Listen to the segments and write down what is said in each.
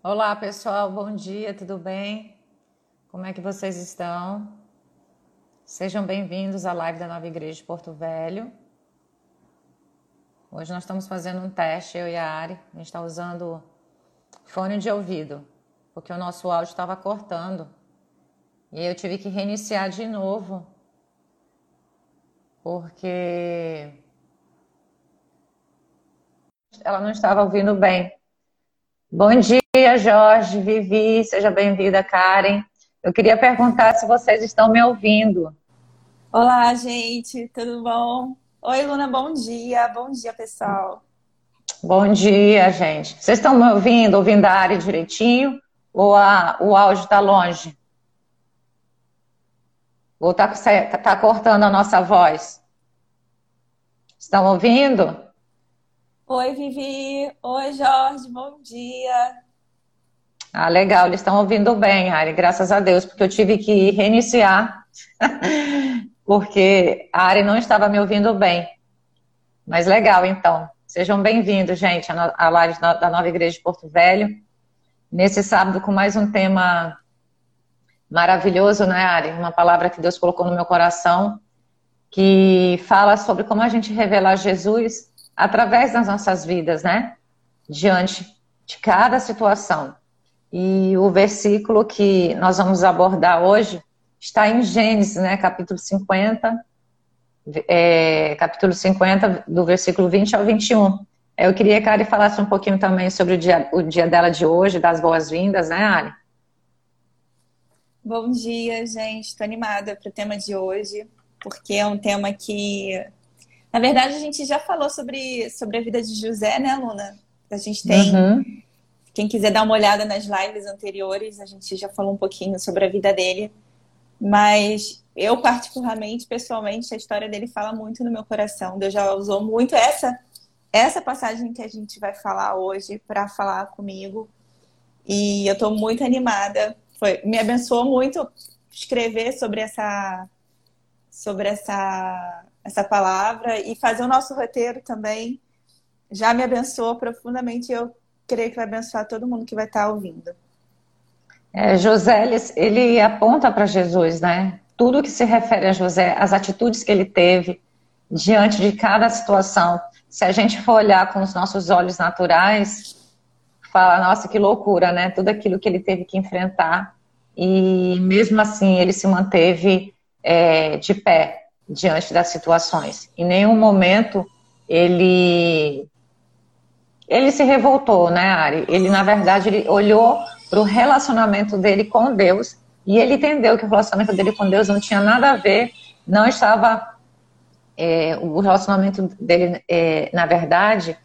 Olá, pessoal, bom dia, tudo bem? Como é que vocês estão? Sejam bem-vindos à live da Nova Igreja de Porto Velho. Hoje nós estamos fazendo um teste, eu e a Ari. A gente está usando fone de ouvido, porque o nosso áudio estava cortando. E eu tive que reiniciar de novo, porque ela não estava ouvindo bem. Bom dia, Jorge, Vivi, seja bem-vinda, Karen. Eu queria perguntar se vocês estão me ouvindo. Olá, gente, tudo bom? Oi, Luna, bom dia. Bom dia, pessoal. Bom dia, gente. Vocês estão me ouvindo, ouvindo a área direitinho? Ou a, o áudio está longe? Ou está tá cortando a nossa voz? Estão ouvindo? Oi, Vivi. Oi, Jorge. Bom dia. Ah, legal. Eles estão ouvindo bem, Ari, graças a Deus, porque eu tive que reiniciar, porque a Ari não estava me ouvindo bem. Mas legal, então. Sejam bem-vindos, gente, à live da Nova Igreja de Porto Velho. Nesse sábado, com mais um tema maravilhoso, né, Ari? Uma palavra que Deus colocou no meu coração, que fala sobre como a gente revelar Jesus através das nossas vidas, né? Diante de cada situação. E o versículo que nós vamos abordar hoje está em Gênesis, né? Capítulo 50, é, capítulo 50, do versículo 20 ao 21. Eu queria que a Ari falasse um pouquinho também sobre o dia, o dia dela de hoje, das boas-vindas, né, Ari? Bom dia, gente. Estou animada para o tema de hoje, porque é um tema que na verdade, a gente já falou sobre, sobre a vida de José, né, Luna? A gente tem. Uhum. Quem quiser dar uma olhada nas lives anteriores, a gente já falou um pouquinho sobre a vida dele. Mas eu, particularmente, pessoalmente, a história dele fala muito no meu coração. Deus já usou muito essa, essa passagem que a gente vai falar hoje para falar comigo. E eu estou muito animada. Foi, me abençoou muito escrever sobre essa sobre essa essa palavra e fazer o nosso roteiro também já me abençoou profundamente e eu creio que vai abençoar todo mundo que vai estar ouvindo. É, José, ele, ele aponta para Jesus, né? Tudo que se refere a José, as atitudes que ele teve diante de cada situação. Se a gente for olhar com os nossos olhos naturais, fala, nossa, que loucura, né? Tudo aquilo que ele teve que enfrentar. E mesmo assim, ele se manteve é, de pé diante das situações. Em nenhum momento ele ele se revoltou, né, Ari? Ele na verdade ele olhou para o relacionamento dele com Deus e ele entendeu que o relacionamento dele com Deus não tinha nada a ver, não estava é, o relacionamento dele, é, na verdade,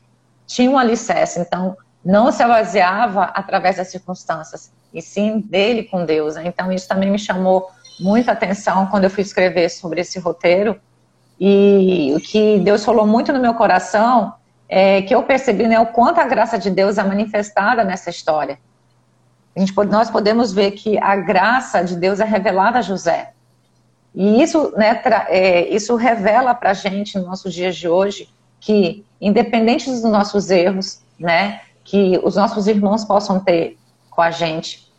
tinha um alicerce. Então não se baseava através das circunstâncias, e sim dele com Deus. Né? Então isso também me chamou muita atenção quando eu fui escrever sobre esse roteiro. E o que Deus falou muito no meu coração é que eu percebi né, o quanto a graça de Deus é manifestada nessa história. A gente, nós podemos ver que a graça de Deus é revelada a José. E isso, né, é, isso revela para a gente, nos nossos dias de hoje, que, independente dos nossos erros, né, que os nossos irmãos possam ter com a gente,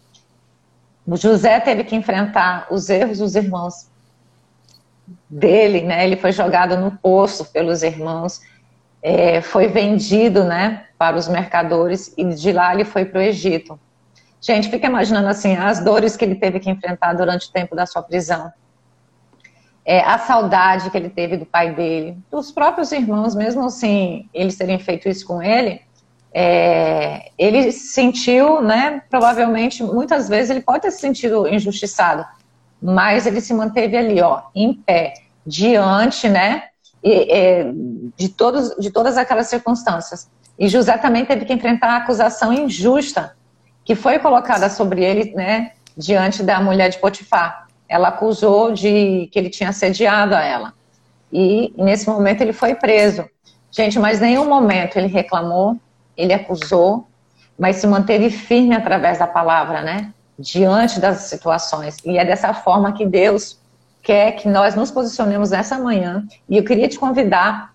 o José teve que enfrentar os erros dos irmãos dele, né? Ele foi jogado no poço pelos irmãos, é, foi vendido, né, para os mercadores e de lá ele foi para o Egito. Gente, fica imaginando assim as dores que ele teve que enfrentar durante o tempo da sua prisão, é, a saudade que ele teve do pai dele, dos próprios irmãos, mesmo assim eles terem feito isso com ele, é, ele sentiu, né, provavelmente, muitas vezes ele pode ter se sentido injustiçado, mas ele se manteve ali, ó, em pé, diante, né, é, de, todos, de todas aquelas circunstâncias. E José também teve que enfrentar a acusação injusta que foi colocada sobre ele, né, diante da mulher de Potifar. Ela acusou de que ele tinha assediado a ela. E nesse momento ele foi preso. Gente, mas nenhum momento ele reclamou, ele acusou, mas se manteve firme através da palavra, né? Diante das situações. E é dessa forma que Deus quer que nós nos posicionemos nessa manhã. E eu queria te convidar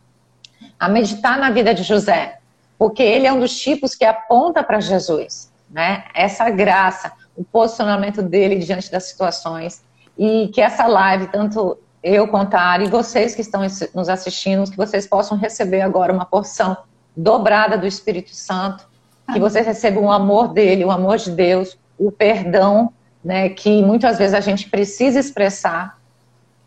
a meditar na vida de José, porque ele é um dos tipos que aponta para Jesus. né? Essa graça, o posicionamento dele diante das situações e que essa live, tanto eu contar e vocês que estão nos assistindo, que vocês possam receber agora uma porção dobrada do Espírito Santo, que vocês recebam o amor dele, o amor de Deus, o perdão, né, que muitas vezes a gente precisa expressar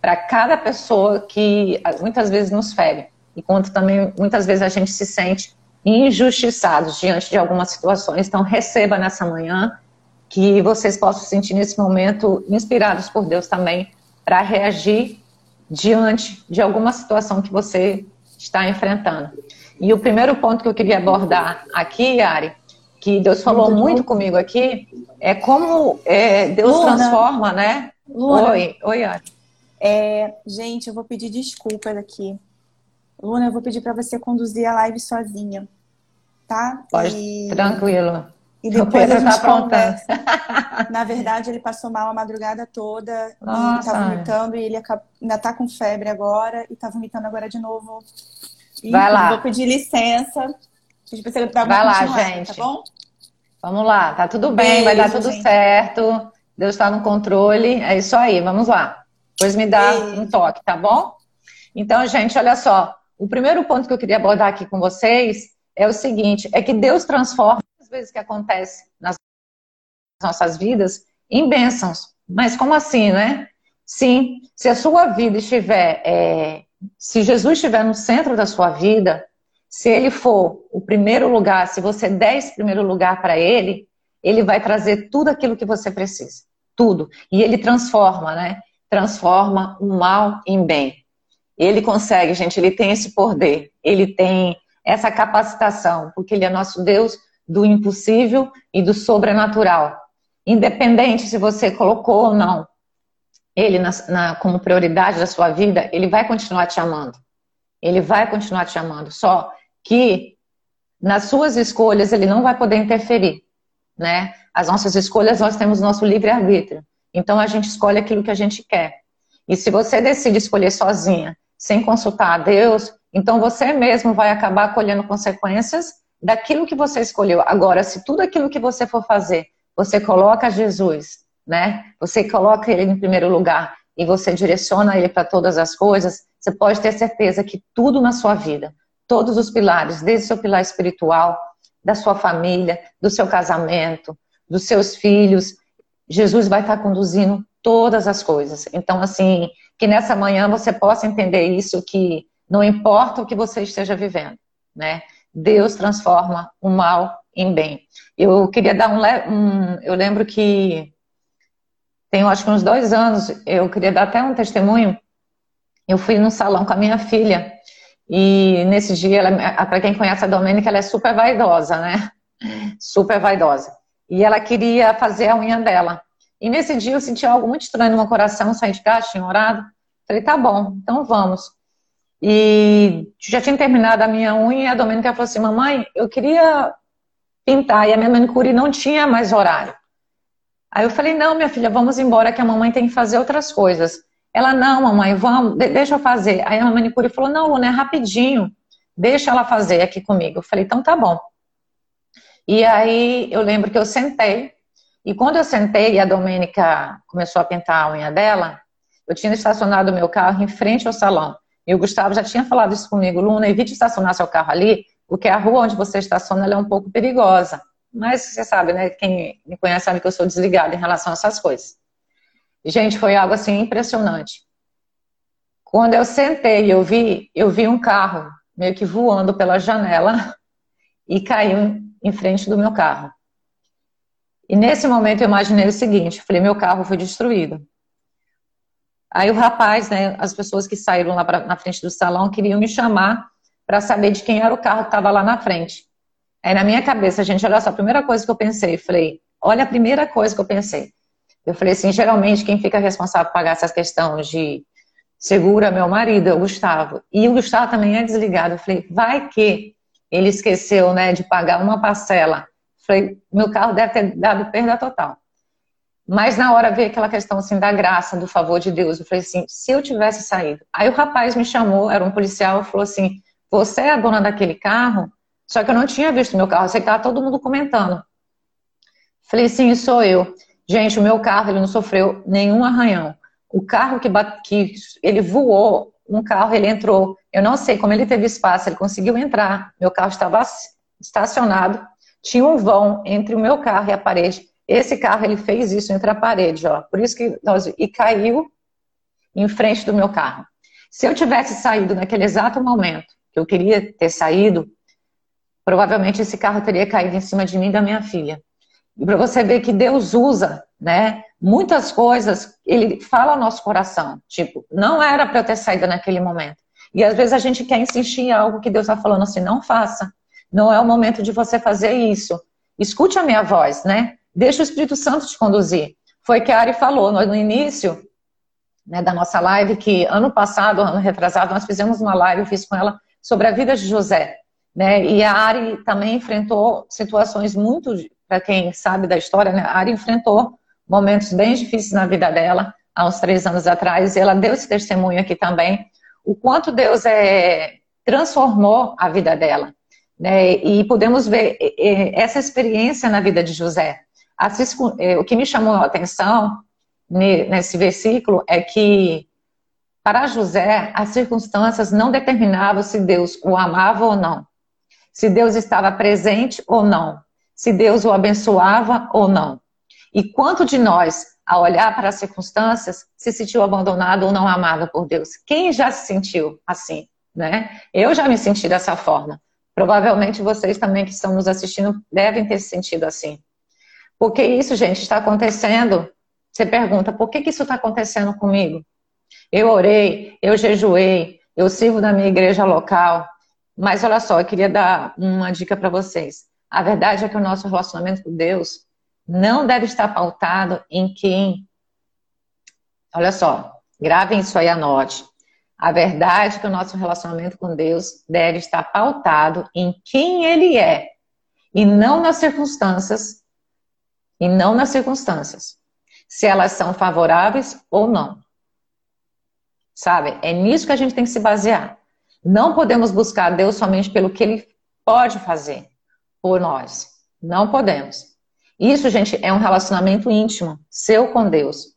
para cada pessoa que muitas vezes nos fere, e quanto também muitas vezes a gente se sente injustiçados diante de algumas situações. Então, receba nessa manhã que vocês possam se sentir nesse momento inspirados por Deus também para reagir diante de alguma situação que você está enfrentando. E o primeiro ponto que eu queria abordar aqui, Ari, que Deus falou muito, muito comigo aqui, é como é, Deus Luna, transforma, né? Luna, oi, oi, Ari. É, gente, eu vou pedir desculpas aqui. Luna, eu vou pedir para você conduzir a live sozinha, tá? Pode, e... tranquilo. E depois a gente tá conversa. Na verdade, ele passou mal a madrugada toda Nossa. e tá vomitando e ele ainda tá com febre agora e tá vomitando agora de novo. Vai lá. Vou pedir licença. Vai lá, gente. Tá bom? Vamos lá, tá tudo bem, Beijo, vai dar tudo gente. certo. Deus está no controle. É isso aí, vamos lá. Depois me dá Beijo. um toque, tá bom? Então, gente, olha só. O primeiro ponto que eu queria abordar aqui com vocês é o seguinte: é que Deus transforma as vezes que acontece nas nossas vidas em bênçãos. Mas como assim, né? Sim, se a sua vida estiver, é, se Jesus estiver no centro da sua vida, se ele for o primeiro lugar, se você der esse primeiro lugar para ele, ele vai trazer tudo aquilo que você precisa. Tudo. E ele transforma, né? Transforma o mal em bem. Ele consegue, gente, ele tem esse poder. Ele tem essa capacitação, porque ele é nosso Deus do impossível e do sobrenatural. Independente se você colocou ou não ele na, na, como prioridade da sua vida, ele vai continuar te amando. Ele vai continuar te amando. Só que nas suas escolhas ele não vai poder interferir, né? As nossas escolhas nós temos nosso livre arbítrio. Então a gente escolhe aquilo que a gente quer. E se você decide escolher sozinha, sem consultar a Deus, então você mesmo vai acabar colhendo consequências daquilo que você escolheu. Agora, se tudo aquilo que você for fazer, você coloca Jesus, né? Você coloca ele em primeiro lugar e você direciona ele para todas as coisas, você pode ter certeza que tudo na sua vida, todos os pilares, desde o seu pilar espiritual, da sua família, do seu casamento, dos seus filhos, Jesus vai estar conduzindo todas as coisas. Então, assim, que nessa manhã você possa entender isso, que não importa o que você esteja vivendo, né? Deus transforma o mal em bem. Eu queria dar um, um eu lembro que tem, acho que uns dois anos, eu queria dar até um testemunho. Eu fui num salão com a minha filha e nesse dia, para quem conhece a Domênica, ela é super vaidosa, né? Super vaidosa. E ela queria fazer a unha dela. E nesse dia eu senti algo muito estranho no meu coração, saí de casa, tinha orado. Falei, tá bom, então vamos. E já tinha terminado a minha unha e a Domênica falou assim, mamãe, eu queria pintar. E a minha manicure não tinha mais horário. Aí eu falei, não, minha filha, vamos embora que a mamãe tem que fazer outras coisas. Ela, não, mamãe, vamos, deixa eu fazer. Aí a manicure falou, não, Luna, é rapidinho, deixa ela fazer aqui comigo. Eu falei, então tá bom. E aí eu lembro que eu sentei, e quando eu sentei e a Domênica começou a pintar a unha dela, eu tinha estacionado o meu carro em frente ao salão. E o Gustavo já tinha falado isso comigo, Luna, evite estacionar seu carro ali, porque a rua onde você estaciona é um pouco perigosa. Mas você sabe, né? Quem me conhece sabe que eu sou desligada em relação a essas coisas. Gente, foi algo assim impressionante. Quando eu sentei e eu vi, eu vi um carro meio que voando pela janela e caiu em frente do meu carro. E nesse momento eu imaginei o seguinte, falei, meu carro foi destruído. Aí o rapaz, né, as pessoas que saíram lá pra, na frente do salão queriam me chamar para saber de quem era o carro que estava lá na frente. Aí na minha cabeça, gente, olha só, a primeira coisa que eu pensei, falei, olha a primeira coisa que eu pensei. Eu falei assim, geralmente quem fica responsável por pagar essas questões de seguro é meu marido, é o Gustavo. E o Gustavo também é desligado. Eu falei, vai que ele esqueceu, né, de pagar uma parcela. Eu falei, meu carro deve ter dado perda total. Mas na hora veio aquela questão assim da graça, do favor de Deus. Eu falei assim, se eu tivesse saído. Aí o rapaz me chamou, era um policial, falou assim, você é a dona daquele carro? Só que eu não tinha visto meu carro, eu sei que estava todo mundo comentando. Falei, sim, sou eu. Gente, o meu carro ele não sofreu nenhum arranhão. O carro que, bate, que ele voou, um carro ele entrou. Eu não sei como ele teve espaço, ele conseguiu entrar. Meu carro estava estacionado, tinha um vão entre o meu carro e a parede. Esse carro ele fez isso entre a parede, ó. Por isso que nós e caiu em frente do meu carro. Se eu tivesse saído naquele exato momento que eu queria ter saído, provavelmente esse carro teria caído em cima de mim e da minha filha. E para você ver que Deus usa, né, muitas coisas, ele fala ao nosso coração, tipo, não era para eu ter saído naquele momento. E às vezes a gente quer insistir em algo que Deus está falando assim, não faça. Não é o momento de você fazer isso. Escute a minha voz, né? Deixa o Espírito Santo te conduzir. Foi que a Ari falou no início né, da nossa live, que ano passado, ano retrasado, nós fizemos uma live, eu fiz com ela, sobre a vida de José. Né? E a Ari também enfrentou situações muito, para quem sabe da história, né? a Ari enfrentou momentos bem difíceis na vida dela, há uns três anos atrás, e ela deu esse testemunho aqui também, o quanto Deus é, transformou a vida dela. Né? E podemos ver essa experiência na vida de José. É, o que me chamou a atenção nesse versículo é que para José as circunstâncias não determinavam se Deus o amava ou não, se Deus estava presente ou não, se Deus o abençoava ou não. E quanto de nós, ao olhar para as circunstâncias, se sentiu abandonado ou não amado por Deus? Quem já se sentiu assim, né? Eu já me senti dessa forma. Provavelmente vocês também que estão nos assistindo devem ter se sentido assim. Porque isso, gente, está acontecendo. Você pergunta, por que, que isso está acontecendo comigo? Eu orei, eu jejuei, eu sirvo na minha igreja local. Mas olha só, eu queria dar uma dica para vocês. A verdade é que o nosso relacionamento com Deus não deve estar pautado em quem. Olha só, gravem isso aí, anote. A verdade é que o nosso relacionamento com Deus deve estar pautado em quem Ele é e não nas circunstâncias e não nas circunstâncias, se elas são favoráveis ou não. Sabe? É nisso que a gente tem que se basear. Não podemos buscar Deus somente pelo que Ele pode fazer por nós. Não podemos. Isso, gente, é um relacionamento íntimo, seu com Deus.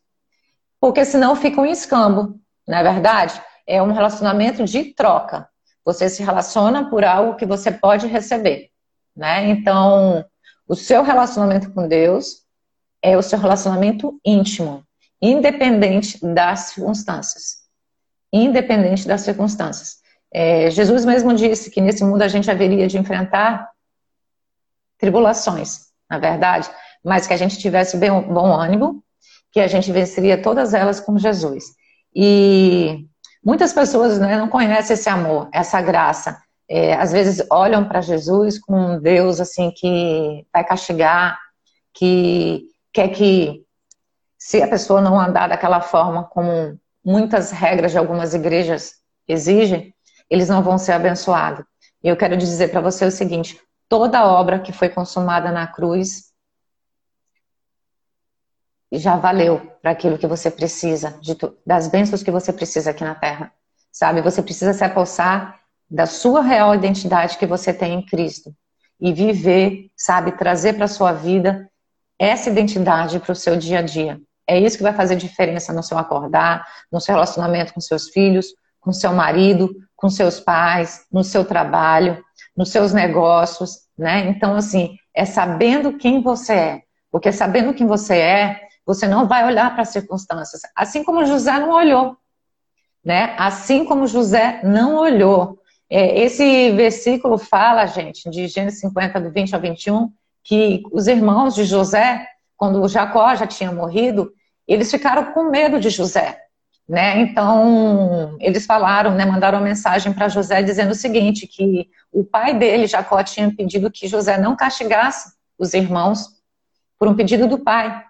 Porque senão fica um escambo, não é verdade? é um relacionamento de troca. Você se relaciona por algo que você pode receber, né? Então, o seu relacionamento com Deus é o seu relacionamento íntimo, independente das circunstâncias. Independente das circunstâncias. É, Jesus mesmo disse que nesse mundo a gente haveria de enfrentar tribulações, na verdade, mas que a gente tivesse bem, bom ânimo, que a gente venceria todas elas com Jesus. E Muitas pessoas né, não conhecem esse amor, essa graça. É, às vezes olham para Jesus com um Deus assim que vai castigar, que quer que se a pessoa não andar daquela forma como muitas regras de algumas igrejas exigem, eles não vão ser abençoados. E eu quero dizer para você o seguinte: toda obra que foi consumada na cruz já valeu para aquilo que você precisa, das bênçãos que você precisa aqui na Terra. Sabe? Você precisa se apossar da sua real identidade que você tem em Cristo e viver, sabe, trazer para sua vida essa identidade para o seu dia a dia. É isso que vai fazer diferença no seu acordar, no seu relacionamento com seus filhos, com seu marido, com seus pais, no seu trabalho, nos seus negócios, né? Então, assim, é sabendo quem você é. Porque sabendo quem você é, você não vai olhar para as circunstâncias. Assim como José não olhou. Né? Assim como José não olhou. É, esse versículo fala, gente, de Gênesis 50, do 20 ao 21, que os irmãos de José, quando Jacó já tinha morrido, eles ficaram com medo de José. Né? Então, eles falaram, né, mandaram uma mensagem para José dizendo o seguinte, que o pai dele, Jacó, tinha pedido que José não castigasse os irmãos por um pedido do pai.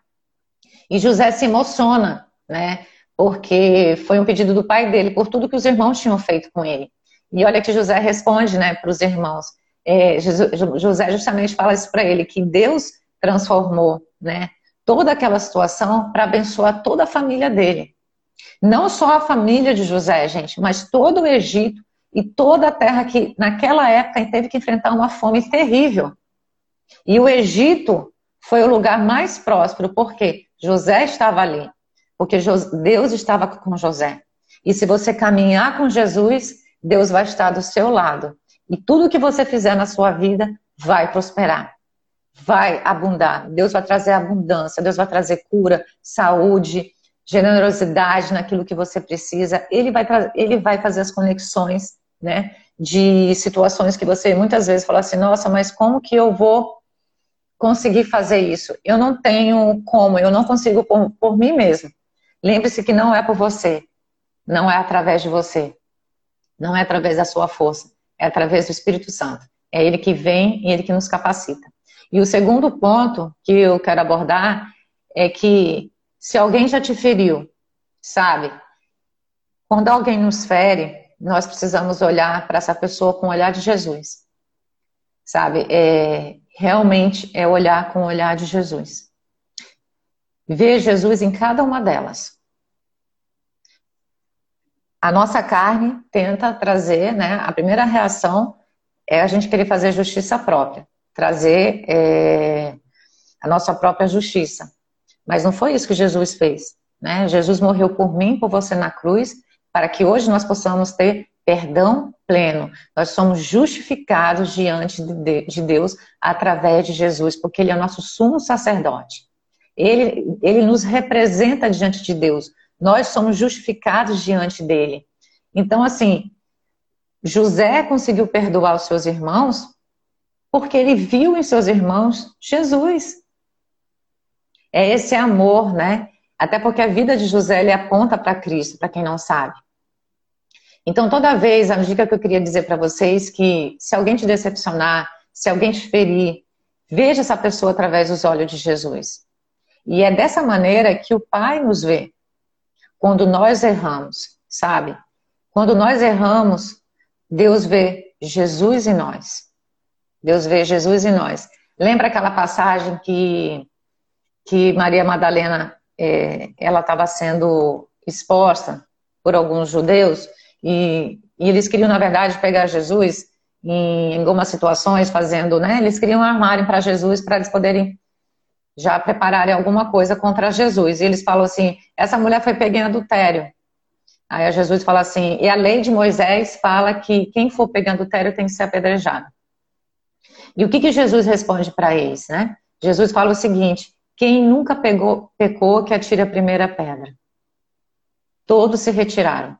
E José se emociona, né? Porque foi um pedido do pai dele, por tudo que os irmãos tinham feito com ele. E olha que José responde, né, para os irmãos. É, José justamente fala isso para ele, que Deus transformou, né, toda aquela situação para abençoar toda a família dele. Não só a família de José, gente, mas todo o Egito e toda a terra que naquela época teve que enfrentar uma fome terrível. E o Egito foi o lugar mais próspero, porque José estava ali, porque Deus estava com José. E se você caminhar com Jesus, Deus vai estar do seu lado. E tudo que você fizer na sua vida vai prosperar, vai abundar. Deus vai trazer abundância, Deus vai trazer cura, saúde, generosidade naquilo que você precisa. Ele vai, ele vai fazer as conexões, né? De situações que você muitas vezes fala assim: nossa, mas como que eu vou conseguir fazer isso. Eu não tenho como, eu não consigo por, por mim mesmo. Lembre-se que não é por você, não é através de você, não é através da sua força, é através do Espírito Santo. É Ele que vem e Ele que nos capacita. E o segundo ponto que eu quero abordar é que se alguém já te feriu, sabe? Quando alguém nos fere, nós precisamos olhar para essa pessoa com o olhar de Jesus, sabe? É, realmente é olhar com o olhar de Jesus. Ver Jesus em cada uma delas. A nossa carne tenta trazer, né? A primeira reação é a gente querer fazer justiça própria, trazer é, a nossa própria justiça. Mas não foi isso que Jesus fez. Né? Jesus morreu por mim, por você na cruz, para que hoje nós possamos ter perdão pleno. Nós somos justificados diante de Deus através de Jesus, porque Ele é o nosso sumo sacerdote. Ele, ele nos representa diante de Deus. Nós somos justificados diante dele. Então, assim, José conseguiu perdoar os seus irmãos porque ele viu em seus irmãos Jesus. É esse amor, né? Até porque a vida de José ele aponta para Cristo, para quem não sabe. Então, toda vez, a dica que eu queria dizer para vocês que se alguém te decepcionar, se alguém te ferir, veja essa pessoa através dos olhos de Jesus. E é dessa maneira que o Pai nos vê. Quando nós erramos, sabe? Quando nós erramos, Deus vê Jesus em nós. Deus vê Jesus em nós. Lembra aquela passagem que, que Maria Madalena é, ela estava sendo exposta por alguns judeus e, e eles queriam, na verdade, pegar Jesus em, em algumas situações, fazendo, né? Eles queriam armarem para Jesus para eles poderem já prepararem alguma coisa contra Jesus. E eles falam assim: essa mulher foi pega em adultério. Aí Jesus fala assim: e a lei de Moisés fala que quem for pegando adultério tem que ser apedrejado. E o que, que Jesus responde para eles, né? Jesus fala o seguinte: quem nunca pegou, pecou, que atire a primeira pedra. Todos se retiraram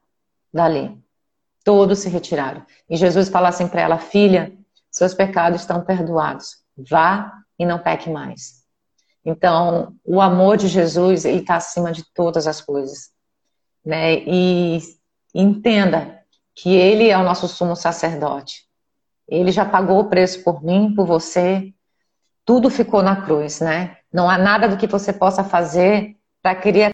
dali. Todos se retiraram. E Jesus fala assim para ela: Filha, seus pecados estão perdoados. Vá e não peque mais. Então, o amor de Jesus, ele está acima de todas as coisas. Né? E entenda que ele é o nosso sumo sacerdote. Ele já pagou o preço por mim, por você. Tudo ficou na cruz, né? Não há nada do que você possa fazer para criar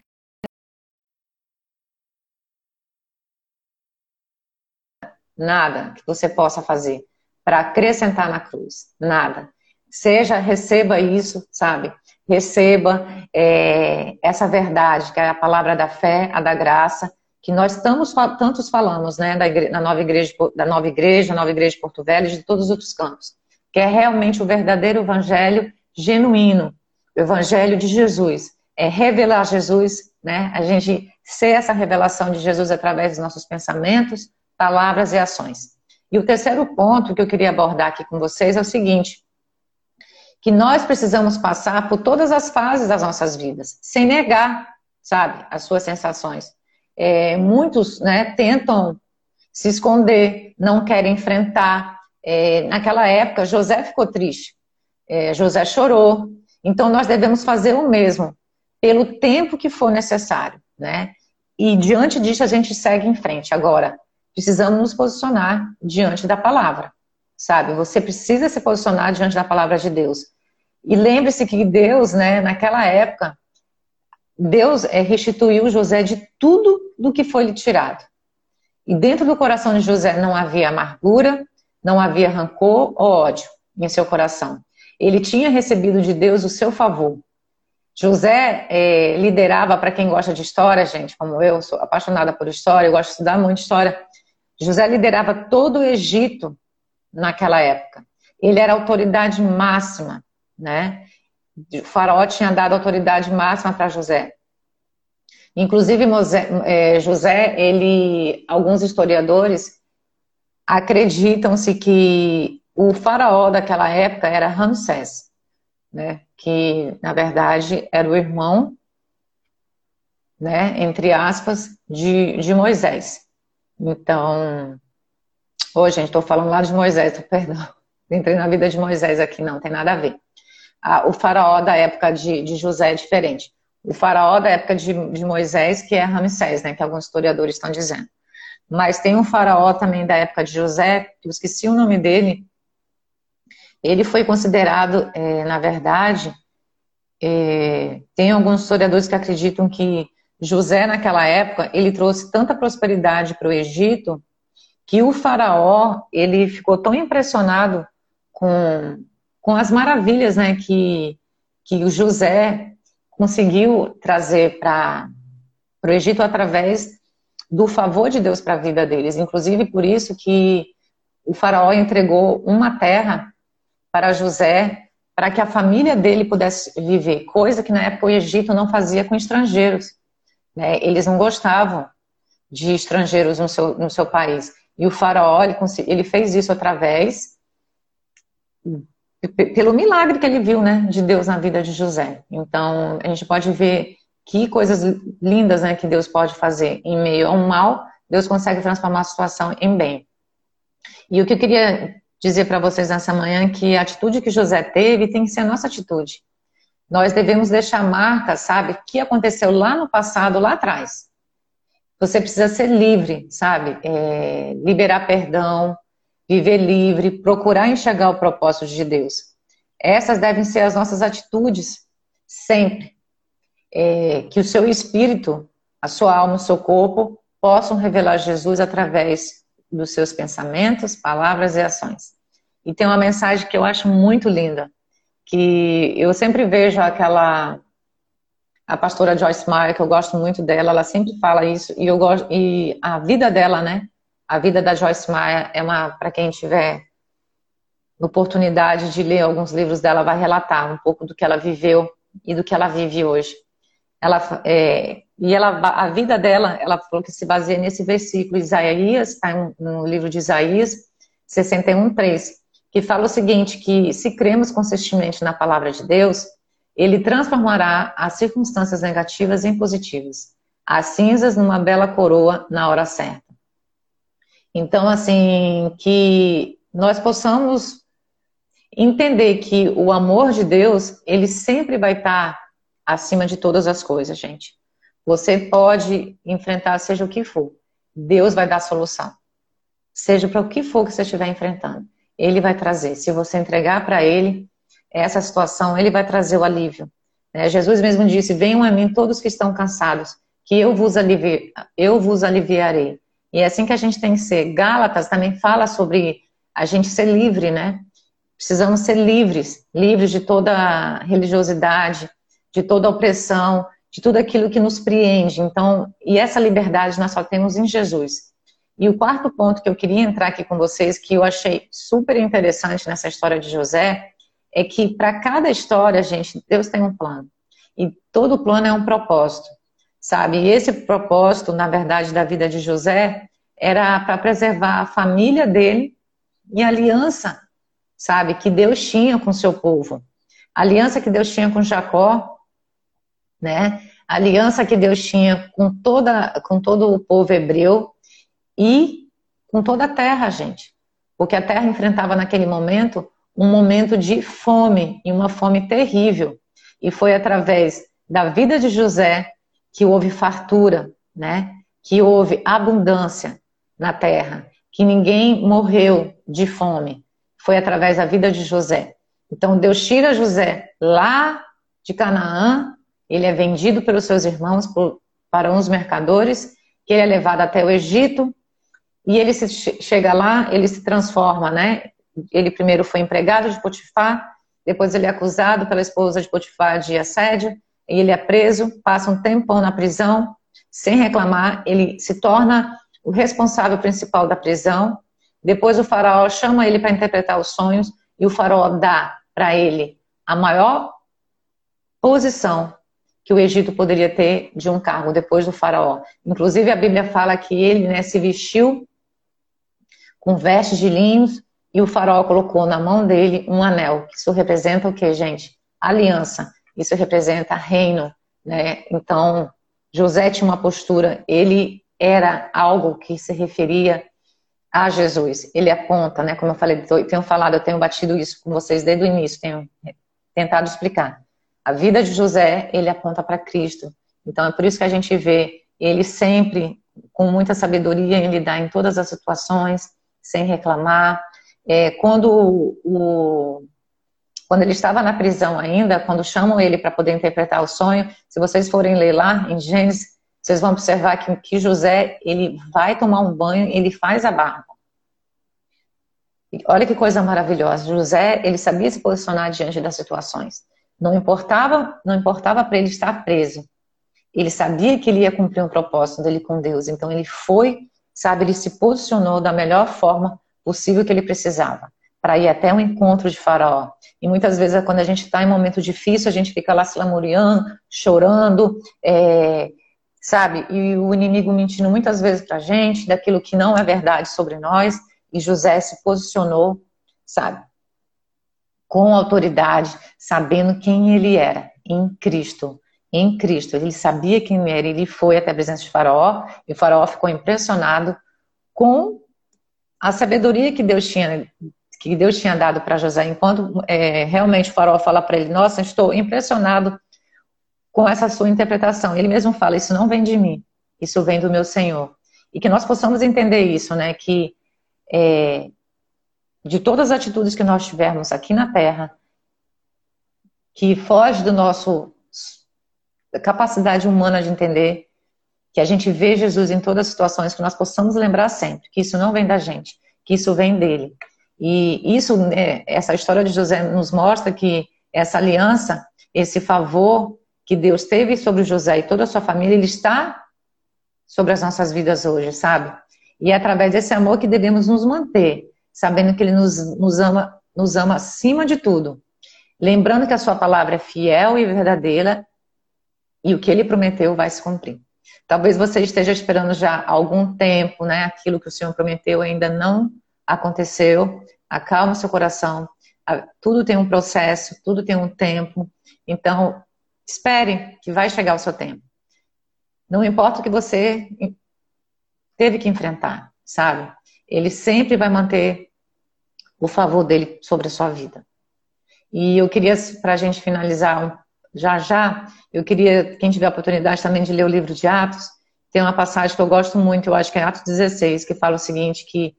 nada que você possa fazer para acrescentar na cruz, nada. Seja, receba isso, sabe? Receba é, essa verdade, que é a palavra da fé, a da graça, que nós estamos, tantos falamos, né, da, igreja, da, nova igreja, da nova igreja, nova igreja de Porto Velho, de todos os outros campos, que é realmente o verdadeiro evangelho genuíno, evangelho de Jesus. É revelar Jesus, né? A gente ser essa revelação de Jesus através dos nossos pensamentos, palavras e ações. E o terceiro ponto que eu queria abordar aqui com vocês é o seguinte: que nós precisamos passar por todas as fases das nossas vidas, sem negar, sabe, as suas sensações. É, muitos né, tentam se esconder, não querem enfrentar. É, naquela época, José ficou triste, é, José chorou. Então, nós devemos fazer o mesmo, pelo tempo que for necessário, né? E diante disso, a gente segue em frente. Agora, precisamos nos posicionar diante da palavra, sabe? Você precisa se posicionar diante da palavra de Deus. E lembre-se que Deus, né, naquela época, Deus é, restituiu José de tudo do que foi lhe tirado. E dentro do coração de José não havia amargura, não havia rancor ou ódio em seu coração. Ele tinha recebido de Deus o seu favor. José é, liderava, para quem gosta de história, gente, como eu, sou apaixonada por história, eu gosto de estudar muito história. José liderava todo o Egito naquela época. Ele era autoridade máxima, né? O faraó tinha dado autoridade máxima para José. Inclusive, é, José, ele, alguns historiadores acreditam-se que o faraó daquela época era Ramsés, né? que na verdade era o irmão, né, entre aspas, de, de Moisés. Então, Ô, gente, estou falando lá de Moisés, perdão. Entrei na vida de Moisés aqui, não tem nada a ver. Ah, o faraó da época de, de, José é diferente. O faraó da época de, de Moisés, que é Ramsés, né, que alguns historiadores estão dizendo. Mas tem um faraó também da época de José, que eu esqueci o nome dele. Ele foi considerado, é, na verdade, é, tem alguns historiadores que acreditam que José, naquela época, ele trouxe tanta prosperidade para o Egito que o faraó ele ficou tão impressionado com, com as maravilhas né, que, que o José conseguiu trazer para o Egito através do favor de Deus para a vida deles. Inclusive por isso que o faraó entregou uma terra para José para que a família dele pudesse viver, coisa que na época o Egito não fazia com estrangeiros. Né? Eles não gostavam de estrangeiros no seu, no seu país. E o faraó, ele, ele fez isso através pelo milagre que ele viu, né, de Deus na vida de José. Então, a gente pode ver que coisas lindas, né, que Deus pode fazer em meio a um mal, Deus consegue transformar a situação em bem. E o que eu queria dizer para vocês nessa manhã que a atitude que José teve tem que ser a nossa atitude. Nós devemos deixar marca, sabe, que aconteceu lá no passado, lá atrás. Você precisa ser livre, sabe? É, liberar perdão, viver livre, procurar enxergar o propósito de Deus. Essas devem ser as nossas atitudes, sempre. É, que o seu espírito, a sua alma, o seu corpo possam revelar Jesus através dos seus pensamentos, palavras e ações. E tem uma mensagem que eu acho muito linda, que eu sempre vejo aquela a pastora Joyce Meyer, que eu gosto muito dela, ela sempre fala isso, e eu gosto, e a vida dela, né? A vida da Joyce Meyer é uma, para quem tiver oportunidade de ler alguns livros dela, vai relatar um pouco do que ela viveu e do que ela vive hoje. Ela, é, e ela, a vida dela, ela falou que se baseia nesse versículo, Isaías, está no livro de Isaías 61:3, que fala o seguinte, que se cremos consistentemente na palavra de Deus, ele transformará as circunstâncias negativas em positivas, as cinzas numa bela coroa na hora certa. Então, assim, que nós possamos entender que o amor de Deus, ele sempre vai estar acima de todas as coisas, gente. Você pode enfrentar seja o que for. Deus vai dar solução. Seja para o que for que você estiver enfrentando. Ele vai trazer. Se você entregar para ele, essa situação, ele vai trazer o alívio. É, Jesus mesmo disse: Venham a mim todos que estão cansados, que eu vos, alivi eu vos aliviarei. E é assim que a gente tem que ser. Gálatas também fala sobre a gente ser livre, né? Precisamos ser livres, livres de toda religiosidade, de toda opressão, de tudo aquilo que nos preende. Então, e essa liberdade nós só temos em Jesus. E o quarto ponto que eu queria entrar aqui com vocês, que eu achei super interessante nessa história de José, é que para cada história, gente, Deus tem um plano. E todo plano é um propósito, sabe? E esse propósito, na verdade, da vida de José era para preservar a família dele e a aliança, sabe, que Deus tinha com seu povo. A aliança que Deus tinha com Jacó, né? A aliança que Deus tinha com toda com todo o povo hebreu e com toda a terra, gente. Porque a terra enfrentava naquele momento um momento de fome, e uma fome terrível. E foi através da vida de José que houve fartura, né? Que houve abundância na terra, que ninguém morreu de fome. Foi através da vida de José. Então Deus tira José lá de Canaã, ele é vendido pelos seus irmãos por, para uns mercadores, que ele é levado até o Egito, e ele se, chega lá, ele se transforma, né? ele primeiro foi empregado de Potifar, depois ele é acusado pela esposa de Potifar de assédio, e ele é preso, passa um tempão na prisão, sem reclamar, ele se torna o responsável principal da prisão. Depois o faraó chama ele para interpretar os sonhos e o faraó dá para ele a maior posição que o Egito poderia ter de um cargo depois do faraó. Inclusive a Bíblia fala que ele né, se vestiu com vestes de linhos e o faraó colocou na mão dele um anel. Isso representa o que, gente? Aliança. Isso representa reino, né? Então José tinha uma postura. Ele era algo que se referia a Jesus. Ele aponta, né? Como eu falei, tenho falado, eu tenho batido isso com vocês desde o início, tenho tentado explicar. A vida de José, ele aponta para Cristo. Então é por isso que a gente vê ele sempre com muita sabedoria em lidar em todas as situações, sem reclamar. É, quando o, quando ele estava na prisão ainda, quando chamam ele para poder interpretar o sonho, se vocês forem ler lá em Gênesis, vocês vão observar que, que José ele vai tomar um banho, ele faz a barba. Olha que coisa maravilhosa. José ele sabia se posicionar diante das situações. Não importava, não importava para ele estar preso. Ele sabia que ele ia cumprir um propósito dele com Deus. Então ele foi, sabe, ele se posicionou da melhor forma possível que ele precisava para ir até o encontro de Faraó. E muitas vezes, quando a gente está em momento difícil, a gente fica lá se lamuriando, chorando, é, sabe? E o inimigo mentindo muitas vezes para a gente daquilo que não é verdade sobre nós. E José se posicionou, sabe? Com autoridade, sabendo quem ele era, em Cristo. Em Cristo. Ele sabia quem era, ele foi até a presença de Faraó, e o Faraó ficou impressionado com a sabedoria que Deus tinha, que Deus tinha dado para José. Enquanto é, realmente o Faraó fala para ele: Nossa, estou impressionado com essa sua interpretação. Ele mesmo fala: Isso não vem de mim, isso vem do meu Senhor. E que nós possamos entender isso, né? Que é, de todas as atitudes que nós tivermos aqui na Terra, que foge do nosso capacidade humana de entender, que a gente vê Jesus em todas as situações, que nós possamos lembrar sempre que isso não vem da gente, que isso vem dele. E isso, né, essa história de José nos mostra que essa aliança, esse favor que Deus teve sobre José e toda a sua família, ele está sobre as nossas vidas hoje, sabe? E é através desse amor que devemos nos manter sabendo que Ele nos, nos, ama, nos ama acima de tudo. Lembrando que a Sua palavra é fiel e verdadeira e o que Ele prometeu vai se cumprir. Talvez você esteja esperando já algum tempo, né? Aquilo que o Senhor prometeu ainda não aconteceu. Acalma seu coração. Tudo tem um processo, tudo tem um tempo. Então, espere que vai chegar o seu tempo. Não importa o que você teve que enfrentar, sabe? Ele sempre vai manter o favor dele sobre a sua vida. E eu queria, para a gente finalizar já já, eu queria, quem tiver a oportunidade também de ler o livro de Atos, tem uma passagem que eu gosto muito, eu acho que é Atos 16, que fala o seguinte, que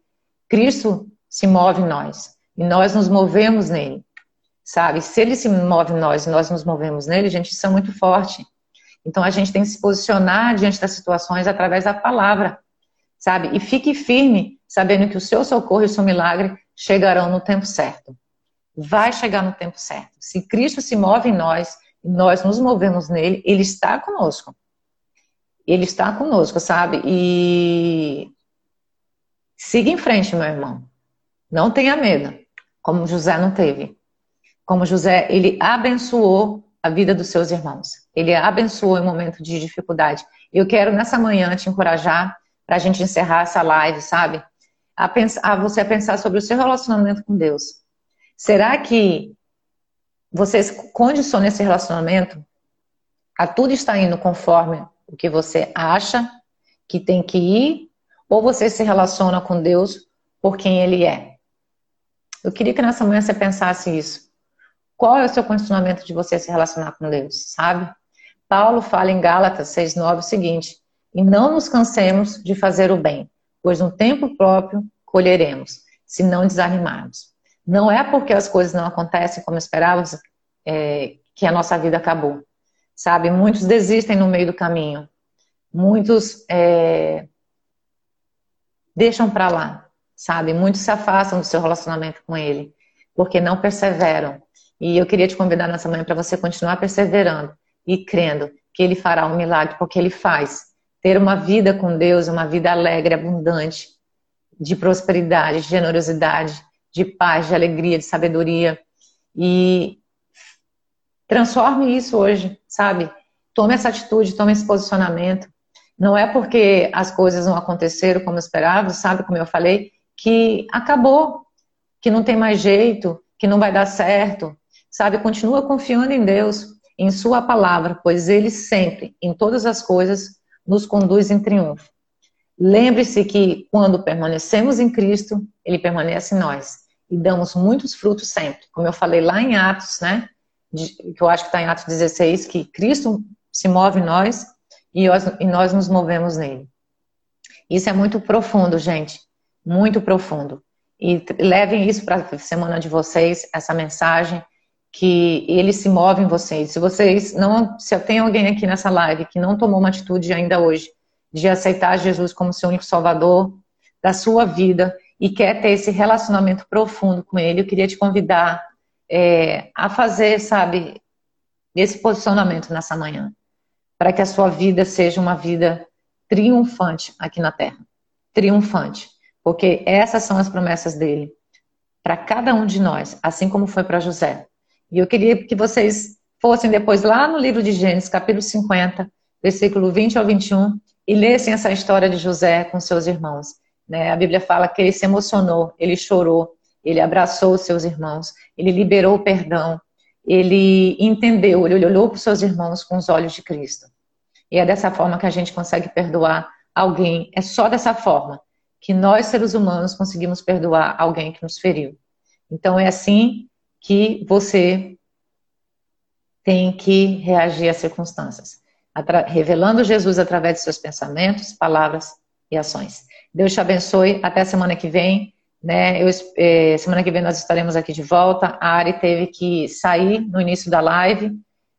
Cristo se move em nós, e nós nos movemos nele, sabe? Se ele se move em nós e nós nos movemos nele, gente, isso é muito forte. Então a gente tem que se posicionar diante das situações através da palavra, sabe? E fique firme sabendo que o seu socorro e o seu milagre chegarão no tempo certo. Vai chegar no tempo certo. Se Cristo se move em nós, e nós nos movemos nele, ele está conosco. Ele está conosco, sabe? E siga em frente, meu irmão. Não tenha medo, como José não teve. Como José, ele abençoou a vida dos seus irmãos. Ele abençoou em momento de dificuldade. Eu quero nessa manhã te encorajar para a gente encerrar essa live, sabe? A, pensar, a você a pensar sobre o seu relacionamento com Deus. Será que você condiciona esse relacionamento a tudo estar indo conforme o que você acha que tem que ir, ou você se relaciona com Deus por quem Ele é? Eu queria que nessa manhã você pensasse isso. Qual é o seu condicionamento de você se relacionar com Deus, sabe? Paulo fala em Gálatas 6,9 o seguinte: E não nos cansemos de fazer o bem, pois no tempo próprio colheremos, se não desanimarmos. Não é porque as coisas não acontecem como esperávamos é, que a nossa vida acabou. Sabe? Muitos desistem no meio do caminho. Muitos é, deixam para lá, sabe? Muitos se afastam do seu relacionamento com Ele, porque não perseveram. E eu queria te convidar nessa manhã para você continuar perseverando e crendo que Ele fará um milagre, porque Ele faz ter uma vida com Deus, uma vida alegre, abundante, de prosperidade, de generosidade, de paz, de alegria, de sabedoria. E Transforme isso hoje, sabe? Tome essa atitude, tome esse posicionamento. Não é porque as coisas não aconteceram como esperava, sabe? Como eu falei, que acabou, que não tem mais jeito, que não vai dar certo, sabe? Continua confiando em Deus, em Sua palavra, pois Ele sempre, em todas as coisas, nos conduz em triunfo. Lembre-se que quando permanecemos em Cristo, Ele permanece em nós e damos muitos frutos sempre. Como eu falei lá em Atos, né? que eu acho que está em Atos 16, que Cristo se move em nós e nós, e nós nos movemos nele. Isso é muito profundo, gente. Muito profundo. E levem isso para a semana de vocês, essa mensagem, que ele se move em vocês. Se vocês não. Se tem alguém aqui nessa live que não tomou uma atitude ainda hoje de aceitar Jesus como seu único salvador da sua vida e quer ter esse relacionamento profundo com ele, eu queria te convidar é, a fazer, sabe, esse posicionamento nessa manhã, para que a sua vida seja uma vida triunfante aqui na Terra. Triunfante. Porque essas são as promessas dele para cada um de nós, assim como foi para José. E eu queria que vocês fossem depois lá no livro de Gênesis, capítulo 50, versículo 20 ao 21, e lessem essa história de José com seus irmãos. Né? A Bíblia fala que ele se emocionou, ele chorou, ele abraçou seus irmãos, ele liberou o perdão, ele entendeu, ele olhou para os seus irmãos com os olhos de Cristo. E é dessa forma que a gente consegue perdoar alguém. É só dessa forma que nós, seres humanos, conseguimos perdoar alguém que nos feriu. Então é assim que você tem que reagir às circunstâncias, revelando Jesus através de seus pensamentos, palavras e ações. Deus te abençoe. Até a semana que vem. Né? Eu, é, semana que vem nós estaremos aqui de volta. A Ari teve que sair no início da live,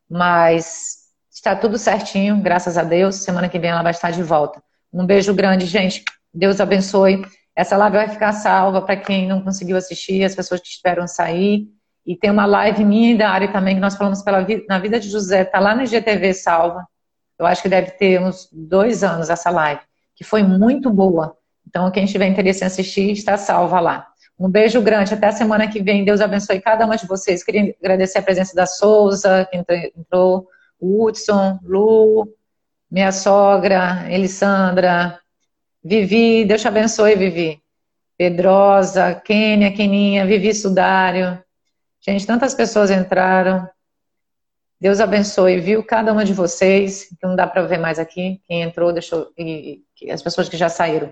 mas está tudo certinho, graças a Deus. Semana que vem ela vai estar de volta. Um beijo grande, gente. Deus abençoe. Essa live vai ficar salva para quem não conseguiu assistir, as pessoas que esperam sair. E tem uma live minha e da Ari também, que nós falamos pela na vida de José, está lá no IGTV salva. Eu acho que deve ter uns dois anos essa live, que foi muito boa. Então, quem tiver interesse em assistir, está salva lá. Um beijo grande, até a semana que vem. Deus abençoe cada uma de vocês. Queria agradecer a presença da Souza, que entrou, Hudson, Lu, minha sogra, Elisandra, Vivi, Deus te abençoe, Vivi. Pedrosa, Kênia, Keninha, Vivi Sudário. Gente, tantas pessoas entraram. Deus abençoe, viu? Cada uma de vocês, que não dá para ver mais aqui. Quem entrou, deixou. E, e as pessoas que já saíram.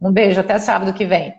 Um beijo, até sábado que vem.